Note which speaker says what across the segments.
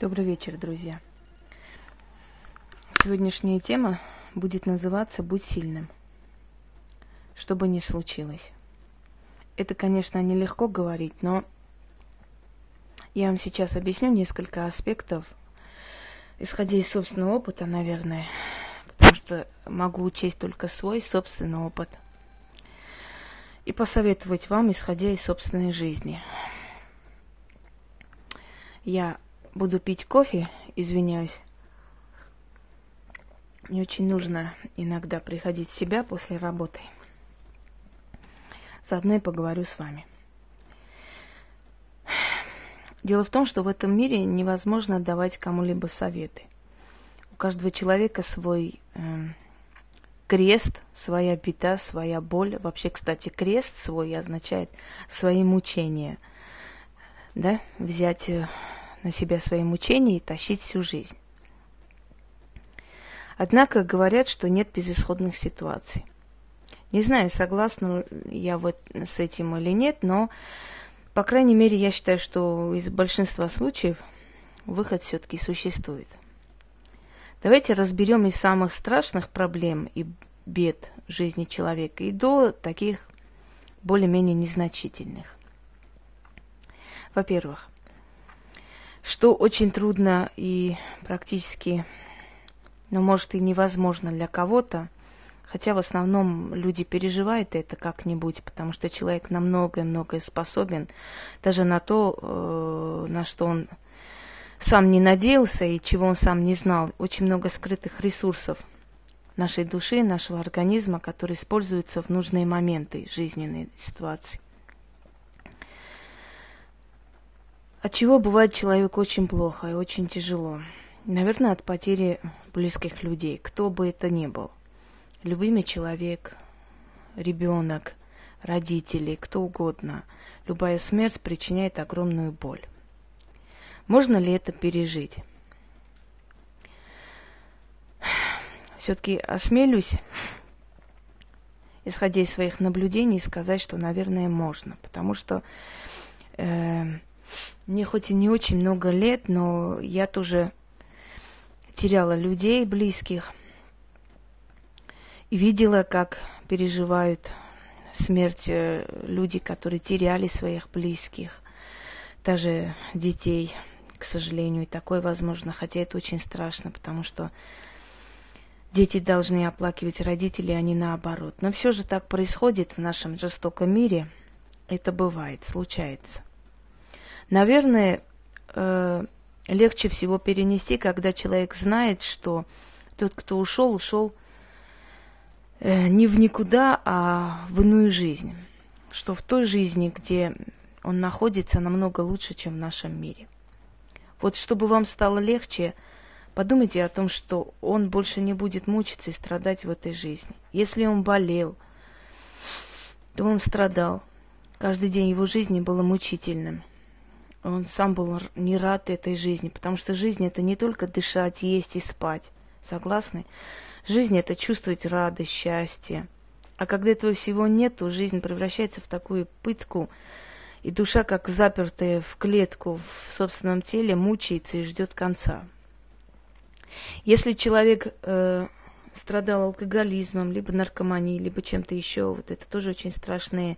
Speaker 1: Добрый вечер, друзья. Сегодняшняя тема будет называться «Будь сильным», что бы ни случилось. Это, конечно, нелегко говорить, но я вам сейчас объясню несколько аспектов, исходя из собственного опыта, наверное, потому что могу учесть только свой собственный опыт и посоветовать вам, исходя из собственной жизни. Я буду пить кофе, извиняюсь. Мне очень нужно иногда приходить в себя после работы. Заодно и поговорю с вами. Дело в том, что в этом мире невозможно давать кому-либо советы. У каждого человека свой э, крест, своя беда, своя боль. Вообще, кстати, крест свой означает свои мучения. Да, взять э, на себя свои мучения и тащить всю жизнь. Однако говорят, что нет безысходных ситуаций. Не знаю, согласна я вот с этим или нет, но, по крайней мере, я считаю, что из большинства случаев выход все-таки существует. Давайте разберем из самых страшных проблем и бед жизни человека и до таких более-менее незначительных. Во-первых, что очень трудно и практически, ну, может, и невозможно для кого-то, хотя в основном люди переживают это как-нибудь, потому что человек на многое-многое способен, даже на то, э, на что он сам не надеялся и чего он сам не знал. Очень много скрытых ресурсов нашей души, нашего организма, которые используются в нужные моменты жизненной ситуации. От чего бывает человеку очень плохо и очень тяжело? Наверное, от потери близких людей, кто бы это ни был. Любимый человек, ребенок, родители, кто угодно. Любая смерть причиняет огромную боль. Можно ли это пережить? Все-таки осмелюсь, исходя из своих наблюдений, сказать, что, наверное, можно. Потому что э, мне хоть и не очень много лет, но я тоже теряла людей близких и видела, как переживают смерть э, люди, которые теряли своих близких, даже детей, к сожалению, и такое возможно, хотя это очень страшно, потому что дети должны оплакивать родителей, а не наоборот. Но все же так происходит в нашем жестоком мире, это бывает, случается. Наверное, э, легче всего перенести, когда человек знает, что тот, кто ушел, ушел э, не в никуда, а в иную жизнь. Что в той жизни, где он находится, намного лучше, чем в нашем мире. Вот чтобы вам стало легче, подумайте о том, что он больше не будет мучиться и страдать в этой жизни. Если он болел, то он страдал. Каждый день его жизни было мучительным он сам был не рад этой жизни, потому что жизнь это не только дышать, есть и спать. Согласны? Жизнь это чувствовать радость, счастье. А когда этого всего нет, то жизнь превращается в такую пытку, и душа, как запертая в клетку в собственном теле, мучается и ждет конца. Если человек э, страдал алкоголизмом, либо наркоманией, либо чем-то еще, вот это тоже очень страшные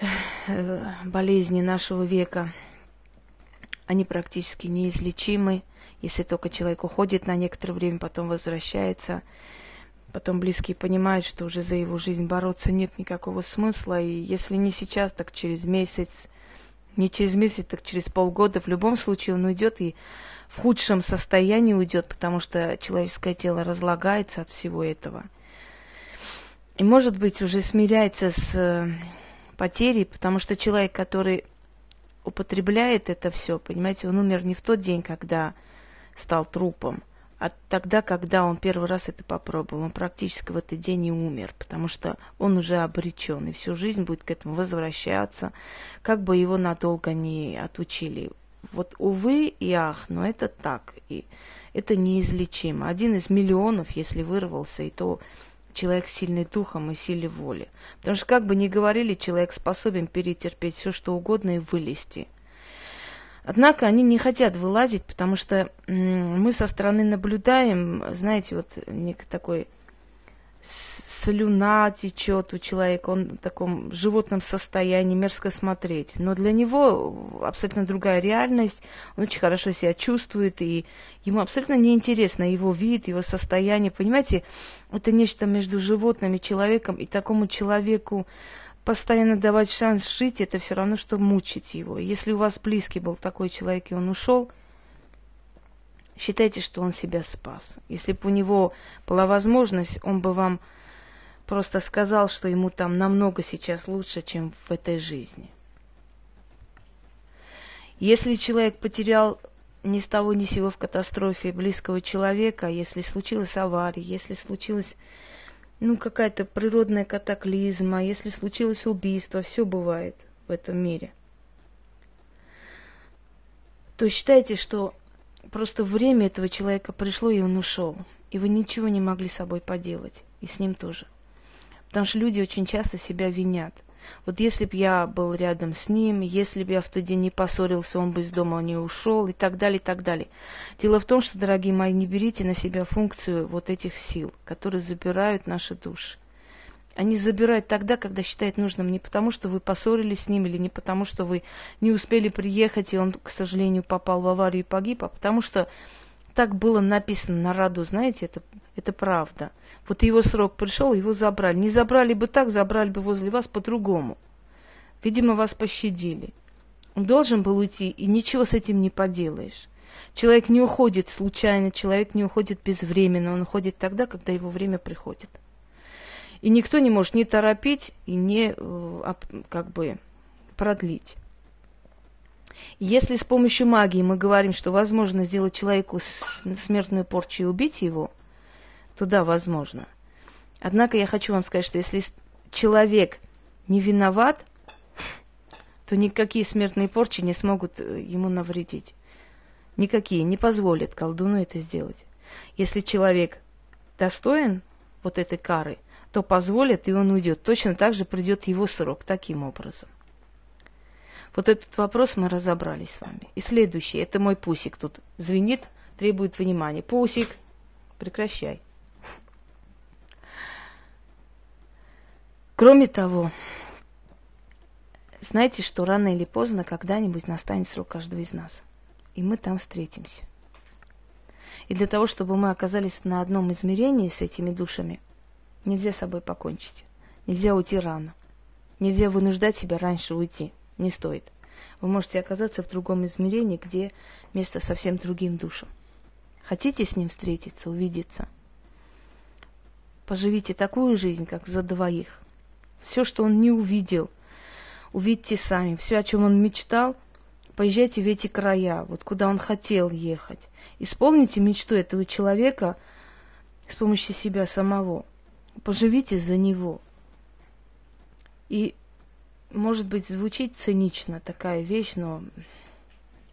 Speaker 1: болезни нашего века, они практически неизлечимы, если только человек уходит на некоторое время, потом возвращается. Потом близкие понимают, что уже за его жизнь бороться нет никакого смысла, и если не сейчас, так через месяц, не через месяц, так через полгода, в любом случае он уйдет и в худшем состоянии уйдет, потому что человеческое тело разлагается от всего этого. И, может быть, уже смиряется с э, потери, потому что человек, который употребляет это все, понимаете, он умер не в тот день, когда стал трупом, а тогда, когда он первый раз это попробовал. Он практически в этот день и умер, потому что он уже обречен, и всю жизнь будет к этому возвращаться, как бы его надолго не отучили. Вот, увы и ах, но это так, и это неизлечимо. Один из миллионов, если вырвался, и то человек сильный духом и силе воли. Потому что, как бы ни говорили, человек способен перетерпеть все, что угодно и вылезти. Однако они не хотят вылазить, потому что мы со стороны наблюдаем, знаете, вот некий такой слюна течет у человека, он в таком животном состоянии, мерзко смотреть. Но для него абсолютно другая реальность, он очень хорошо себя чувствует, и ему абсолютно неинтересно его вид, его состояние. Понимаете, это нечто между животным и человеком, и такому человеку постоянно давать шанс жить, это все равно, что мучить его. Если у вас близкий был такой человек, и он ушел, считайте, что он себя спас. Если бы у него была возможность, он бы вам просто сказал, что ему там намного сейчас лучше, чем в этой жизни. Если человек потерял ни с того ни сего в катастрофе близкого человека, если случилась авария, если случилась ну, какая-то природная катаклизма, если случилось убийство, все бывает в этом мире, то считайте, что просто время этого человека пришло, и он ушел. И вы ничего не могли с собой поделать. И с ним тоже. Потому что люди очень часто себя винят. Вот если бы я был рядом с ним, если бы я в тот день не поссорился, он бы из дома не ушел и так далее, и так далее. Дело в том, что, дорогие мои, не берите на себя функцию вот этих сил, которые забирают наши души. Они забирают тогда, когда считают нужным, не потому, что вы поссорились с ним, или не потому, что вы не успели приехать, и он, к сожалению, попал в аварию и погиб, а потому что так было написано на роду, знаете, это, это правда. Вот его срок пришел, его забрали. Не забрали бы так, забрали бы возле вас по-другому. Видимо, вас пощадили. Он должен был уйти, и ничего с этим не поделаешь. Человек не уходит случайно, человек не уходит безвременно, он уходит тогда, когда его время приходит. И никто не может не торопить и не э, как бы продлить. Если с помощью магии мы говорим, что возможно сделать человеку смертную порчу и убить его, то да, возможно. Однако я хочу вам сказать, что если человек не виноват, то никакие смертные порчи не смогут э, ему навредить. Никакие, не позволят колдуну это сделать. Если человек достоин вот этой кары, то позволят, и он уйдет. Точно так же придет его срок таким образом. Вот этот вопрос мы разобрали с вами. И следующий, это мой пусик тут звенит, требует внимания. Пусик, прекращай. Кроме того, знаете, что рано или поздно когда-нибудь настанет срок каждого из нас. И мы там встретимся. И для того, чтобы мы оказались на одном измерении с этими душами, нельзя с собой покончить. Нельзя уйти рано. Нельзя вынуждать себя раньше уйти не стоит. Вы можете оказаться в другом измерении, где место совсем другим душам. Хотите с ним встретиться, увидеться? Поживите такую жизнь, как за двоих. Все, что он не увидел, увидьте сами. Все, о чем он мечтал, поезжайте в эти края, вот куда он хотел ехать. Исполните мечту этого человека с помощью себя самого. Поживите за него. И может быть, звучит цинично такая вещь, но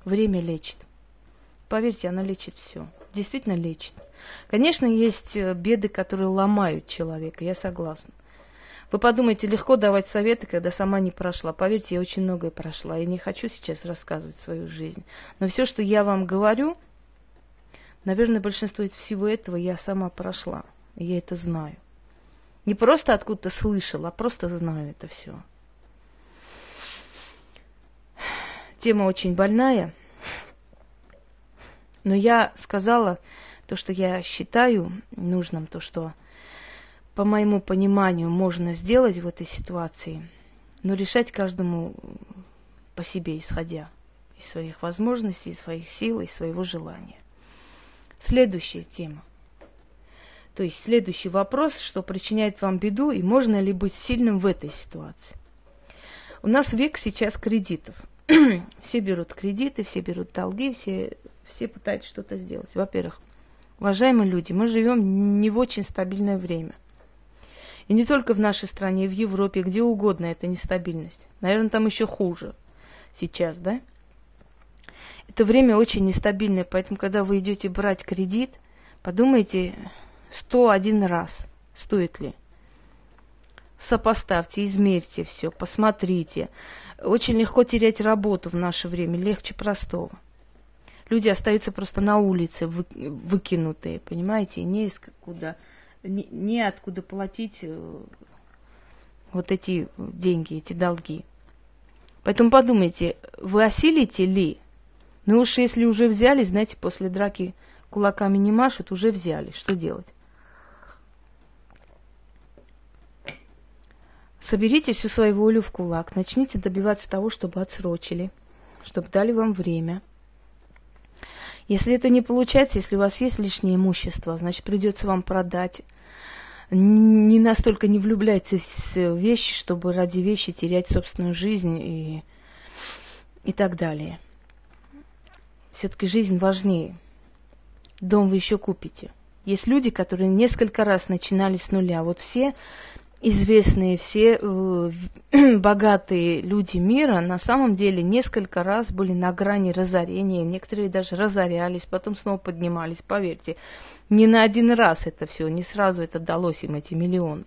Speaker 1: время лечит. Поверьте, она лечит все. Действительно лечит. Конечно, есть э, беды, которые ломают человека, я согласна. Вы подумайте, легко давать советы, когда сама не прошла. Поверьте, я очень многое прошла. Я не хочу сейчас рассказывать свою жизнь. Но все, что я вам говорю, наверное, большинство всего этого я сама прошла. И я это знаю. Не просто откуда-то слышала, а просто знаю это все. Тема очень больная. Но я сказала то, что я считаю нужным, то, что по моему пониманию можно сделать в этой ситуации, но решать каждому по себе, исходя из своих возможностей, из своих сил, из своего желания. Следующая тема. То есть следующий вопрос, что причиняет вам беду и можно ли быть сильным в этой ситуации. У нас век сейчас кредитов. все берут кредиты, все берут долги, все, все пытаются что-то сделать. Во-первых, уважаемые люди, мы живем не в очень стабильное время. И не только в нашей стране, и в Европе, где угодно это нестабильность. Наверное, там еще хуже сейчас, да? Это время очень нестабильное, поэтому, когда вы идете брать кредит, подумайте 101 раз, стоит ли. Сопоставьте, измерьте все, посмотрите. Очень легко терять работу в наше время, легче простого. Люди остаются просто на улице, вы, выкинутые, понимаете, не из куда, не, откуда платить э, вот эти деньги, эти долги. Поэтому подумайте, вы осилите ли? Ну уж если уже взяли, знаете, после драки кулаками не машут, уже взяли. Что делать? Соберите всю свою волю в кулак, начните добиваться того, чтобы отсрочили, чтобы дали вам время. Если это не получается, если у вас есть лишнее имущество, значит придется вам продать. Не настолько не влюбляйтесь в вещи, чтобы ради вещи терять собственную жизнь и, и так далее. Все-таки жизнь важнее. Дом вы еще купите. Есть люди, которые несколько раз начинали с нуля. Вот все известные, все э, богатые люди мира на самом деле несколько раз были на грани разорения, некоторые даже разорялись, потом снова поднимались, поверьте. Не на один раз это все, не сразу это далось им, эти миллионы.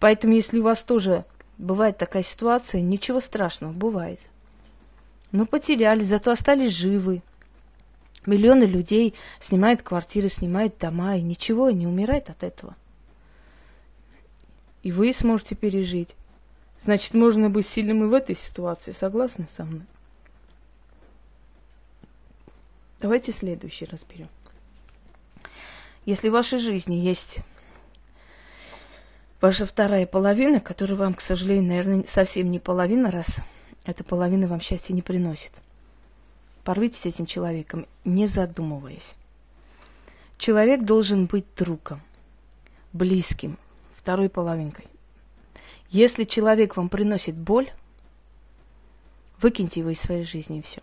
Speaker 1: Поэтому, если у вас тоже бывает такая ситуация, ничего страшного, бывает. Но потеряли, зато остались живы. Миллионы людей снимают квартиры, снимают дома, и ничего, не умирает от этого и вы сможете пережить. Значит, можно быть сильным и в этой ситуации. Согласны со мной? Давайте следующий разберем. Если в вашей жизни есть ваша вторая половина, которая вам, к сожалению, наверное, совсем не половина, раз эта половина вам счастья не приносит, порвите с этим человеком, не задумываясь. Человек должен быть другом, близким, второй половинкой. Если человек вам приносит боль, выкиньте его из своей жизни и все.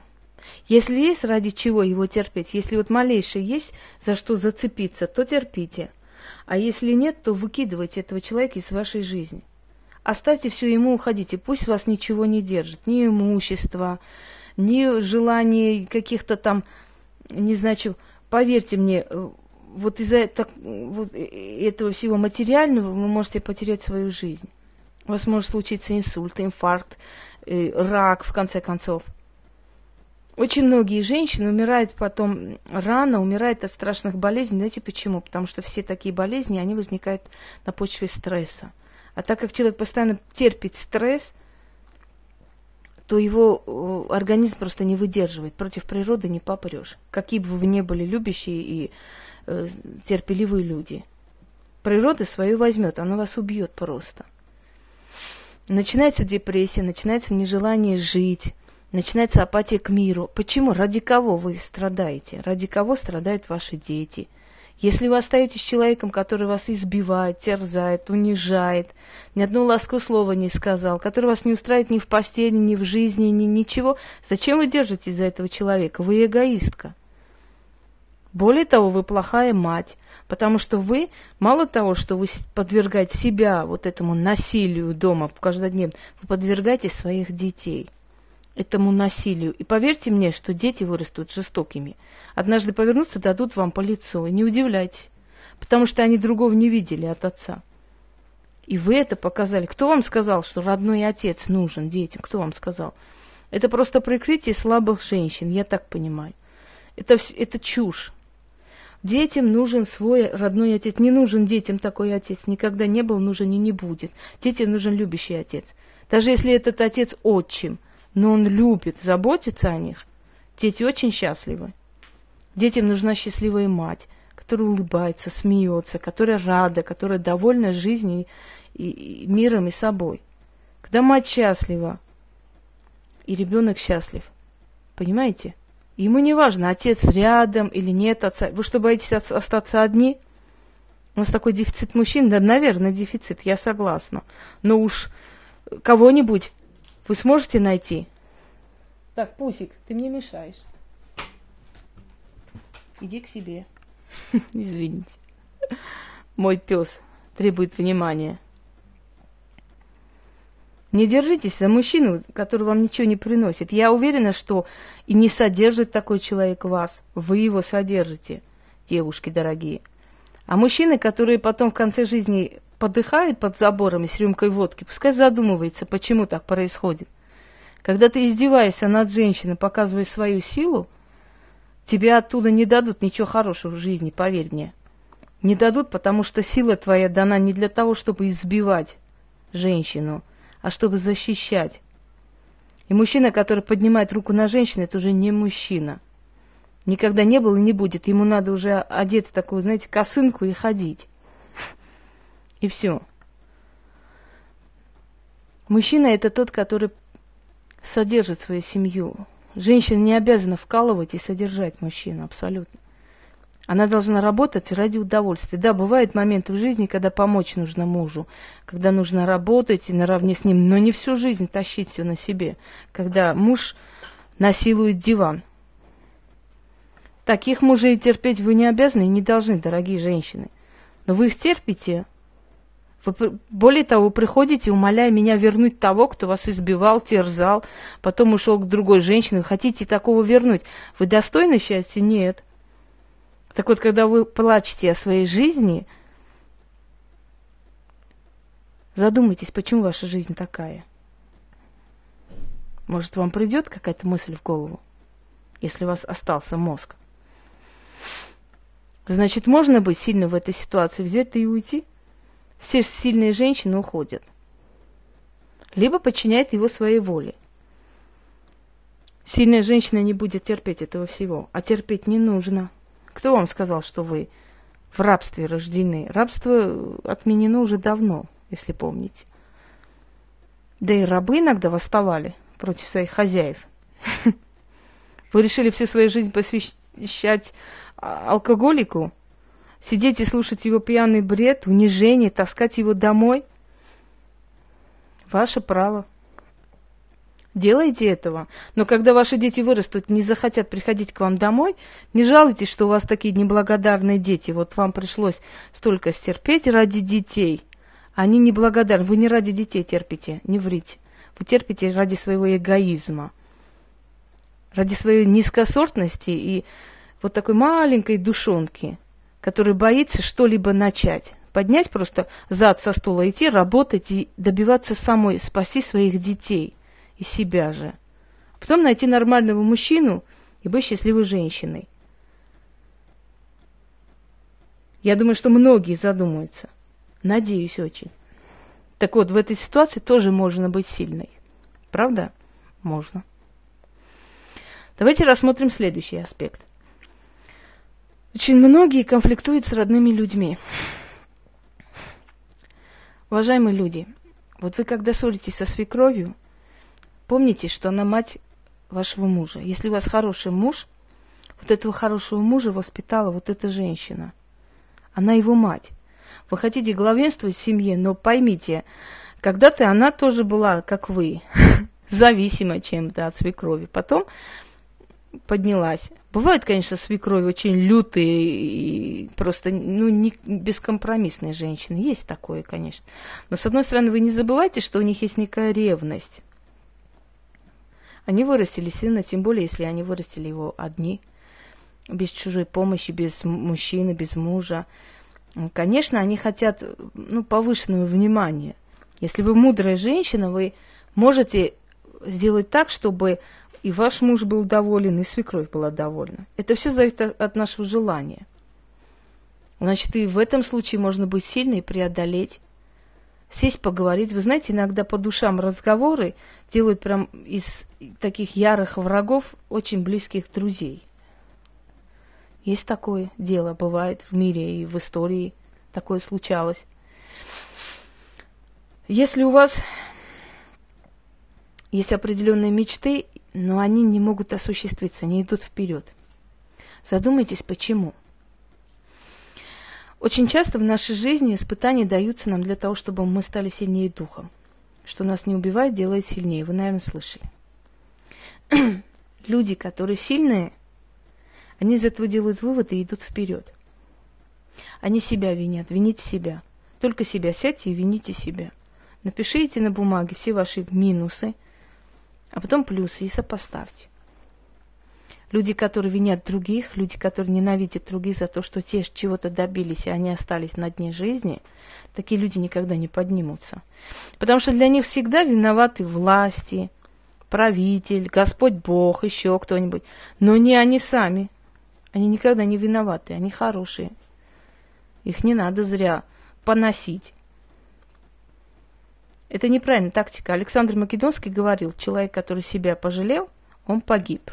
Speaker 1: Если есть ради чего его терпеть, если вот малейшее есть за что зацепиться, то терпите. А если нет, то выкидывайте этого человека из вашей жизни. Оставьте все ему, уходите. Пусть вас ничего не держит. Ни имущества, ни желаний каких-то там, не знаю, чего. Поверьте мне, вот из-за вот этого всего материального вы можете потерять свою жизнь. У вас может случиться инсульт, инфаркт, э, рак, в конце концов. Очень многие женщины умирают потом рано, умирают от страшных болезней. Знаете почему? Потому что все такие болезни, они возникают на почве стресса. А так как человек постоянно терпит стресс, то его э, организм просто не выдерживает. Против природы не попрешь. Какие бы вы ни были любящие и э, терпеливые люди. Природа свою возьмет, она вас убьет просто. Начинается депрессия, начинается нежелание жить, начинается апатия к миру. Почему? Ради кого вы страдаете? Ради кого страдают ваши дети? Если вы остаетесь человеком, который вас избивает, терзает, унижает, ни одного ласкового слова не сказал, который вас не устраивает ни в постели, ни в жизни, ни ничего, зачем вы держитесь за этого человека? Вы эгоистка. Более того, вы плохая мать, потому что вы, мало того, что вы подвергаете себя вот этому насилию дома каждодневно, вы подвергаете своих детей этому насилию. И поверьте мне, что дети вырастут жестокими. Однажды повернутся, дадут вам по лицу. И не удивляйтесь, потому что они другого не видели от отца. И вы это показали. Кто вам сказал, что родной отец нужен детям? Кто вам сказал? Это просто прикрытие слабых женщин, я так понимаю. Это, это чушь. Детям нужен свой родной отец. Не нужен детям такой отец. Никогда не был, нужен и не будет. Детям нужен любящий отец. Даже если этот отец отчим, но он любит, заботится о них, дети очень счастливы. Детям нужна счастливая мать, которая улыбается, смеется, которая рада, которая довольна жизнью и, и миром и собой. Когда мать счастлива, и ребенок счастлив. Понимаете? Ему не важно, отец рядом или нет отца. Вы что, боитесь остаться одни? У нас такой дефицит мужчин? Да, наверное, дефицит, я согласна. Но уж кого-нибудь вы сможете найти? Так, Пусик, ты мне мешаешь. Иди к себе. Извините. Мой пес требует внимания. Не держитесь за мужчину, который вам ничего не приносит. Я уверена, что и не содержит такой человек вас. Вы его содержите, девушки дорогие. А мужчины, которые потом в конце жизни подыхает под забором с рюмкой водки, пускай задумывается, почему так происходит. Когда ты издеваешься над женщиной, показывая свою силу, тебе оттуда не дадут ничего хорошего в жизни, поверь мне. Не дадут, потому что сила твоя дана не для того, чтобы избивать женщину, а чтобы защищать. И мужчина, который поднимает руку на женщину, это уже не мужчина. Никогда не был и не будет. Ему надо уже одеть такую, знаете, косынку и ходить. И все. Мужчина это тот, который содержит свою семью. Женщина не обязана вкалывать и содержать мужчину, абсолютно. Она должна работать ради удовольствия. Да, бывают моменты в жизни, когда помочь нужно мужу, когда нужно работать и наравне с ним, но не всю жизнь тащить все на себе, когда муж насилует диван. Таких мужей терпеть вы не обязаны и не должны, дорогие женщины. Но вы их терпите. Вы, более того, вы приходите, умоляя меня вернуть того, кто вас избивал, терзал, потом ушел к другой женщине. Вы хотите такого вернуть. Вы достойны счастья? Нет. Так вот, когда вы плачете о своей жизни, задумайтесь, почему ваша жизнь такая. Может, вам придет какая-то мысль в голову, если у вас остался мозг. Значит, можно быть сильным в этой ситуации, взять и уйти. Все сильные женщины уходят. Либо подчиняет его своей воле. Сильная женщина не будет терпеть этого всего, а терпеть не нужно – кто вам сказал, что вы в рабстве рождены? Рабство отменено уже давно, если помните. Да и рабы иногда восставали против своих хозяев. Вы решили всю свою жизнь посвящать алкоголику? Сидеть и слушать его пьяный бред, унижение, таскать его домой? Ваше право. Делайте этого. Но когда ваши дети вырастут, не захотят приходить к вам домой, не жалуйтесь, что у вас такие неблагодарные дети. Вот вам пришлось столько стерпеть ради детей. Они неблагодарны. Вы не ради детей терпите, не врите. Вы терпите ради своего эгоизма, ради своей низкосортности и вот такой маленькой душонки, которая боится что-либо начать. Поднять просто зад со стула, идти, работать и добиваться самой, спасти своих детей – и себя же. А потом найти нормального мужчину и быть счастливой женщиной. Я думаю, что многие задумаются. Надеюсь очень. Так вот, в этой ситуации тоже можно быть сильной. Правда? Можно. Давайте рассмотрим следующий аспект. Очень многие конфликтуют с родными людьми. Уважаемые люди, вот вы когда ссоритесь со свекровью, Помните, что она мать вашего мужа. Если у вас хороший муж, вот этого хорошего мужа воспитала вот эта женщина. Она его мать. Вы хотите главенствовать в семье, но поймите, когда-то она тоже была, как вы, зависима чем-то от свекрови. Потом поднялась. Бывают, конечно, свекрови очень лютые и просто ну, не бескомпромиссные женщины. Есть такое, конечно. Но, с одной стороны, вы не забывайте, что у них есть некая ревность. Они вырастили сына, тем более, если они вырастили его одни, без чужой помощи, без мужчины, без мужа. Конечно, они хотят ну, повышенного внимания. Если вы мудрая женщина, вы можете сделать так, чтобы и ваш муж был доволен, и свекровь была довольна. Это все зависит от нашего желания. Значит, и в этом случае можно быть сильной и преодолеть сесть, поговорить. Вы знаете, иногда по душам разговоры делают прям из таких ярых врагов очень близких друзей. Есть такое дело, бывает в мире и в истории такое случалось. Если у вас есть определенные мечты, но они не могут осуществиться, не идут вперед, задумайтесь, почему. Очень часто в нашей жизни испытания даются нам для того, чтобы мы стали сильнее духом. Что нас не убивает, делает сильнее. Вы, наверное, слышали. Люди, которые сильные, они из этого делают выводы и идут вперед. Они себя винят, вините себя. Только себя сядьте и вините себя. Напишите на бумаге все ваши минусы, а потом плюсы и сопоставьте. Люди, которые винят других, люди, которые ненавидят других за то, что те чего-то добились, и они остались на дне жизни, такие люди никогда не поднимутся. Потому что для них всегда виноваты власти, правитель, Господь Бог, еще кто-нибудь. Но не они сами. Они никогда не виноваты, они хорошие. Их не надо зря поносить. Это неправильная тактика. Александр Македонский говорил, человек, который себя пожалел, он погиб.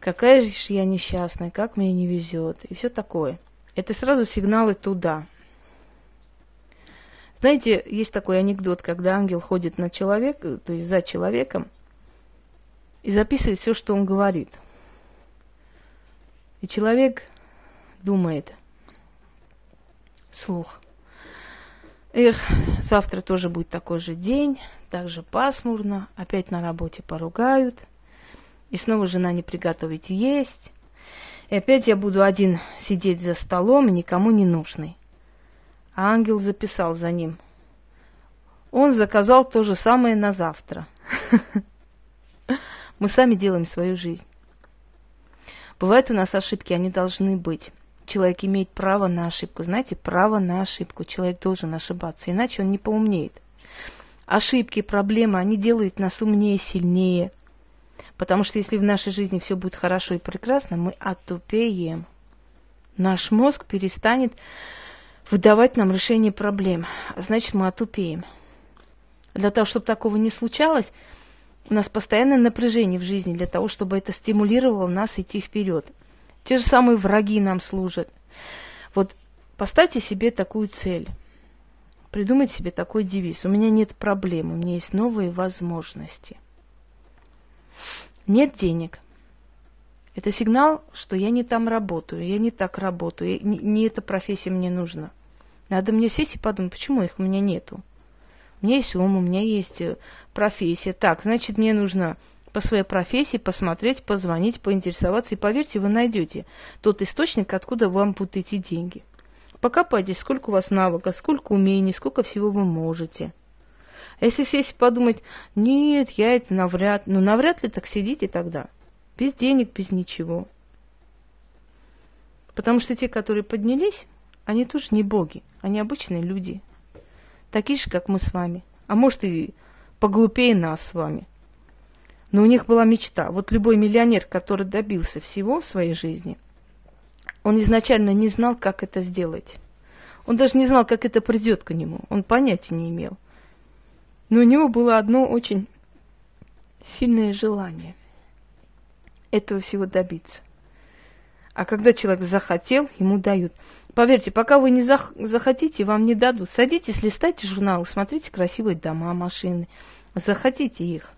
Speaker 1: Какая же я несчастная, как мне не везет, и все такое. Это сразу сигналы туда. Знаете, есть такой анекдот, когда ангел ходит на человека, то есть за человеком, и записывает все, что он говорит. И человек думает, слух – Эх, завтра тоже будет такой же день, так же пасмурно, опять на работе поругают, и снова жена не приготовить есть, и опять я буду один сидеть за столом никому не нужный. А ангел записал за ним. Он заказал то же самое на завтра. Мы сами делаем свою жизнь. Бывают у нас ошибки, они должны быть человек имеет право на ошибку. Знаете, право на ошибку. Человек должен ошибаться, иначе он не поумнеет. Ошибки, проблемы, они делают нас умнее, сильнее. Потому что если в нашей жизни все будет хорошо и прекрасно, мы отупеем. Наш мозг перестанет выдавать нам решение проблем. А значит, мы отупеем. Для того, чтобы такого не случалось, у нас постоянное напряжение в жизни для того, чтобы это стимулировало нас идти вперед. Те же самые враги нам служат. Вот поставьте себе такую цель. Придумайте себе такой девиз. У меня нет проблем, у меня есть новые возможности. Нет денег. Это сигнал, что я не там работаю, я не так работаю, не, не эта профессия мне нужна. Надо мне сесть и подумать, почему их у меня нету. У меня есть ум, у меня есть э, профессия. Так, значит, мне нужно по своей профессии посмотреть, позвонить, поинтересоваться. И поверьте, вы найдете тот источник, откуда вам будут идти деньги. Покопайтесь, сколько у вас навыков, сколько умений, сколько всего вы можете. Если сесть и подумать, нет, я это навряд, ну навряд ли так сидите тогда. Без денег, без ничего. Потому что те, которые поднялись, они тоже не боги, они обычные люди. Такие же, как мы с вами. А может и поглупее нас с вами. Но у них была мечта. Вот любой миллионер, который добился всего в своей жизни, он изначально не знал, как это сделать. Он даже не знал, как это придет к нему. Он понятия не имел. Но у него было одно очень сильное желание этого всего добиться. А когда человек захотел, ему дают. Поверьте, пока вы не зах- захотите, вам не дадут. Садитесь, листайте журналы, смотрите красивые дома, машины. Захотите их.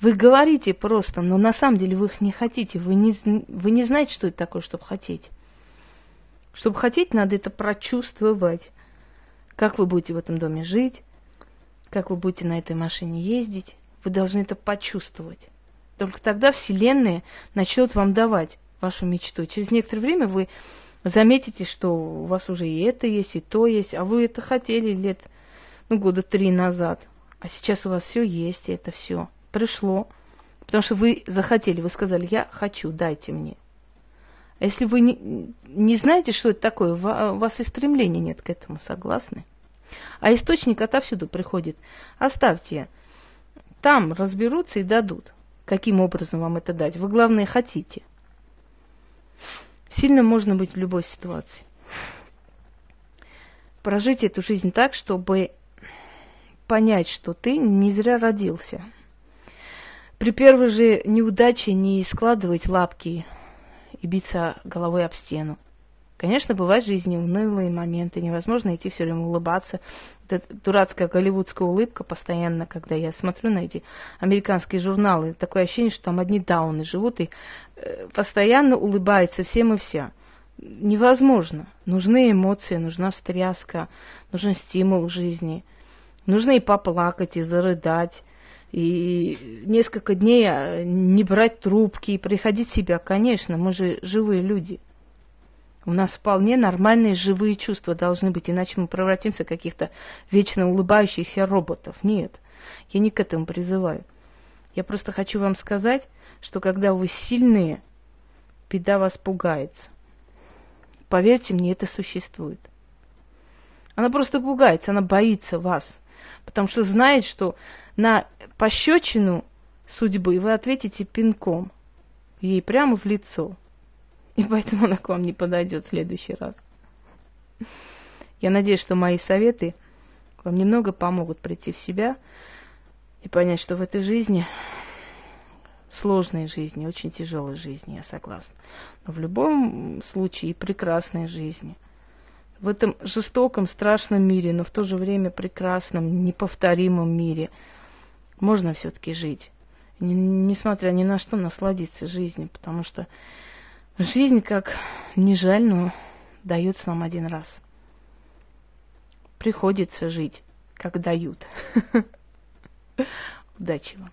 Speaker 1: Вы говорите просто, но на самом деле вы их не хотите. Вы не, вы не знаете, что это такое, чтобы хотеть. Чтобы хотеть, надо это прочувствовать. Как вы будете в этом доме жить, как вы будете на этой машине ездить. Вы должны это почувствовать. Только тогда Вселенная начнет вам давать вашу мечту. Через некоторое время вы заметите, что у вас уже и это есть, и то есть, а вы это хотели лет, ну, года три назад. А сейчас у вас все есть, и это все пришло, потому что вы захотели, вы сказали, я хочу, дайте мне. А если вы не, не знаете, что это такое, у вас и стремления нет к этому, согласны? А источник отовсюду приходит. Оставьте. Там разберутся и дадут. Каким образом вам это дать? Вы, главное, хотите. Сильно можно быть в любой ситуации. Прожить эту жизнь так, чтобы понять, что ты не зря родился – при первой же неудаче не складывать лапки и биться головой об стену. Конечно, бывают в жизни унылые моменты, невозможно идти все время улыбаться. Это дурацкая голливудская улыбка постоянно, когда я смотрю на эти американские журналы. Такое ощущение, что там одни дауны живут и э, постоянно улыбаются всем и вся. Невозможно. Нужны эмоции, нужна встряска, нужен стимул в жизни. Нужно и поплакать, и зарыдать, и несколько дней а, не брать трубки и приходить в себя. Конечно, мы же живые люди. У нас вполне нормальные живые чувства должны быть, иначе мы превратимся в каких-то вечно улыбающихся роботов. Нет, я не к этому призываю. Я просто хочу вам сказать, что когда вы сильные, беда вас пугается. Поверьте мне, это существует. Она просто пугается, она боится вас, потому что знает, что на пощечину судьбы вы ответите пинком ей прямо в лицо. И поэтому она к вам не подойдет в следующий раз. Я надеюсь, что мои советы вам немного помогут прийти в себя и понять, что в этой жизни, сложной жизни, очень тяжелой жизни, я согласна. Но в любом случае прекрасной жизни. В этом жестоком, страшном мире, но в то же время прекрасном, неповторимом мире можно все-таки жить. Несмотря ни на что, насладиться жизнью, потому что жизнь, как не жаль, но дается нам один раз. Приходится жить, как дают. Удачи вам.